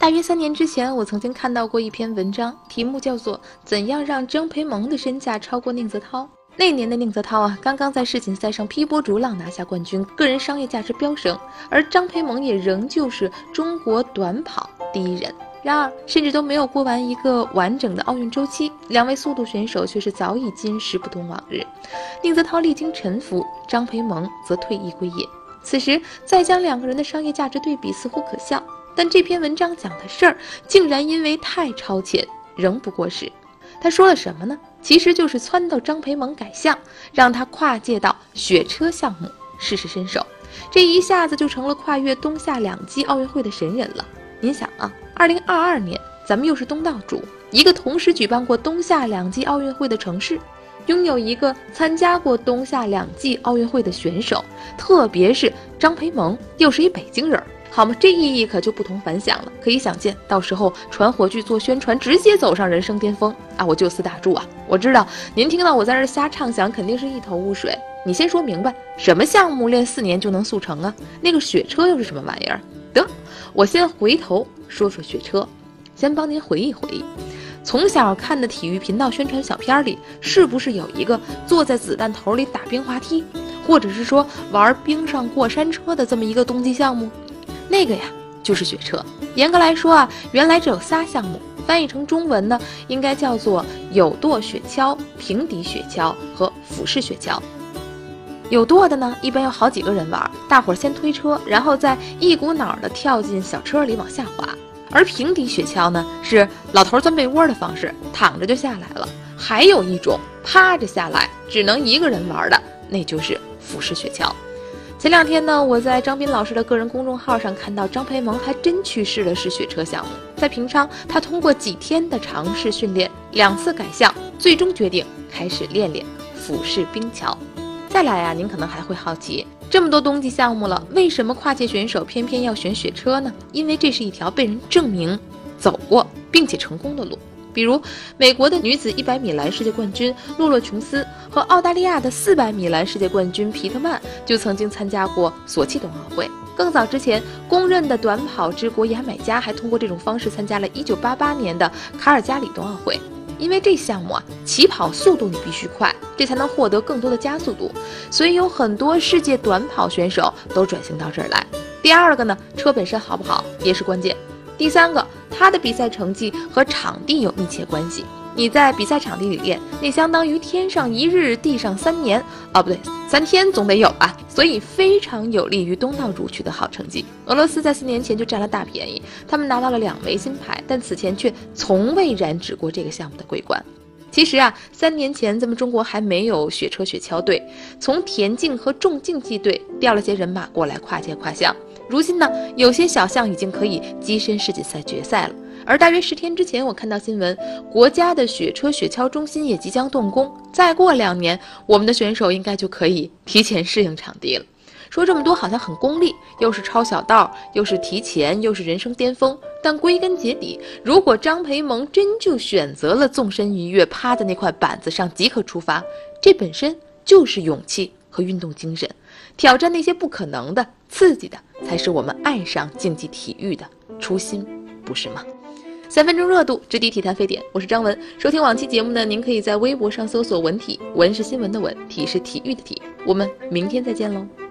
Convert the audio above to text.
大约三年之前，我曾经看到过一篇文章，题目叫做《怎样让张培萌的身价超过宁泽涛》。那年的宁泽涛啊，刚刚在世锦赛上劈波逐浪拿下冠军，个人商业价值飙升，而张培萌也仍旧是中国短跑第一人。然而，甚至都没有过完一个完整的奥运周期，两位速度选手却是早已今时不同往日。宁泽涛历经沉浮，张培萌则退役归隐。此时再将两个人的商业价值对比，似乎可笑。但这篇文章讲的事儿，竟然因为太超前，仍不过时。他说了什么呢？其实就是撺掇张培萌改向，让他跨界到雪车项目试试身手。这一下子就成了跨越冬夏两季奥运会的神人了。您想啊，二零二二年咱们又是东道主，一个同时举办过冬夏两季奥运会的城市，拥有一个参加过冬夏两季奥运会的选手，特别是张培萌又是一北京人儿。好嘛，这意义可就不同凡响了。可以想见，到时候传火炬做宣传，直接走上人生巅峰啊！我就此打住啊！我知道您听到我在这瞎畅想，肯定是一头雾水。你先说明白，什么项目练四年就能速成啊？那个雪车又是什么玩意儿？得，我先回头说说雪车，先帮您回忆回忆，从小看的体育频道宣传小片里，是不是有一个坐在子弹头里打冰滑梯，或者是说玩冰上过山车的这么一个冬季项目？那个呀，就是雪车。严格来说啊，原来只有仨项目，翻译成中文呢，应该叫做有舵雪橇、平底雪橇和俯式雪橇。有舵的呢，一般有好几个人玩，大伙儿先推车，然后再一股脑儿的跳进小车里往下滑。而平底雪橇呢，是老头钻被窝的方式，躺着就下来了。还有一种趴着下来，只能一个人玩的，那就是俯式雪橇。前两天呢，我在张斌老师的个人公众号上看到张培萌还真去试了试雪车项目。在平昌，他通过几天的尝试训练，两次改向，最终决定开始练练俯视冰桥。再来呀，您可能还会好奇，这么多冬季项目了，为什么跨界选手偏偏要选雪车呢？因为这是一条被人证明走过并且成功的路。比如，美国的女子100米栏世界冠军洛洛琼斯和澳大利亚的400米栏世界冠军皮特曼就曾经参加过索契冬奥会。更早之前，公认的短跑之国牙买加还通过这种方式参加了1988年的卡尔加里冬奥会。因为这项目啊，起跑速度你必须快，这才能获得更多的加速度，所以有很多世界短跑选手都转型到这儿来。第二个呢，车本身好不好也是关键。第三个，他的比赛成绩和场地有密切关系。你在比赛场地里练，那相当于天上一日，地上三年。哦，不对，三天总得有吧？所以非常有利于东道主取得好成绩。俄罗斯在四年前就占了大便宜，他们拿到了两枚金牌，但此前却从未染指过这个项目的桂冠。其实啊，三年前咱们中国还没有雪车雪橇队，从田径和重竞技队调了些人马过来跨界跨项。如今呢，有些小项已经可以跻身世锦赛决赛了。而大约十天之前，我看到新闻，国家的雪车雪橇中心也即将动工。再过两年，我们的选手应该就可以提前适应场地了。说这么多好像很功利，又是抄小道，又是提前，又是人生巅峰。但归根结底，如果张培萌真就选择了纵身一跃，趴在那块板子上即可出发，这本身就是勇气和运动精神。挑战那些不可能的、刺激的，才是我们爱上竞技体育的初心，不是吗？三分钟热度，直抵体坛沸点。我是张文。收听往期节目呢，您可以在微博上搜索“文体”，文是新闻的文，体是体育的体。我们明天再见喽。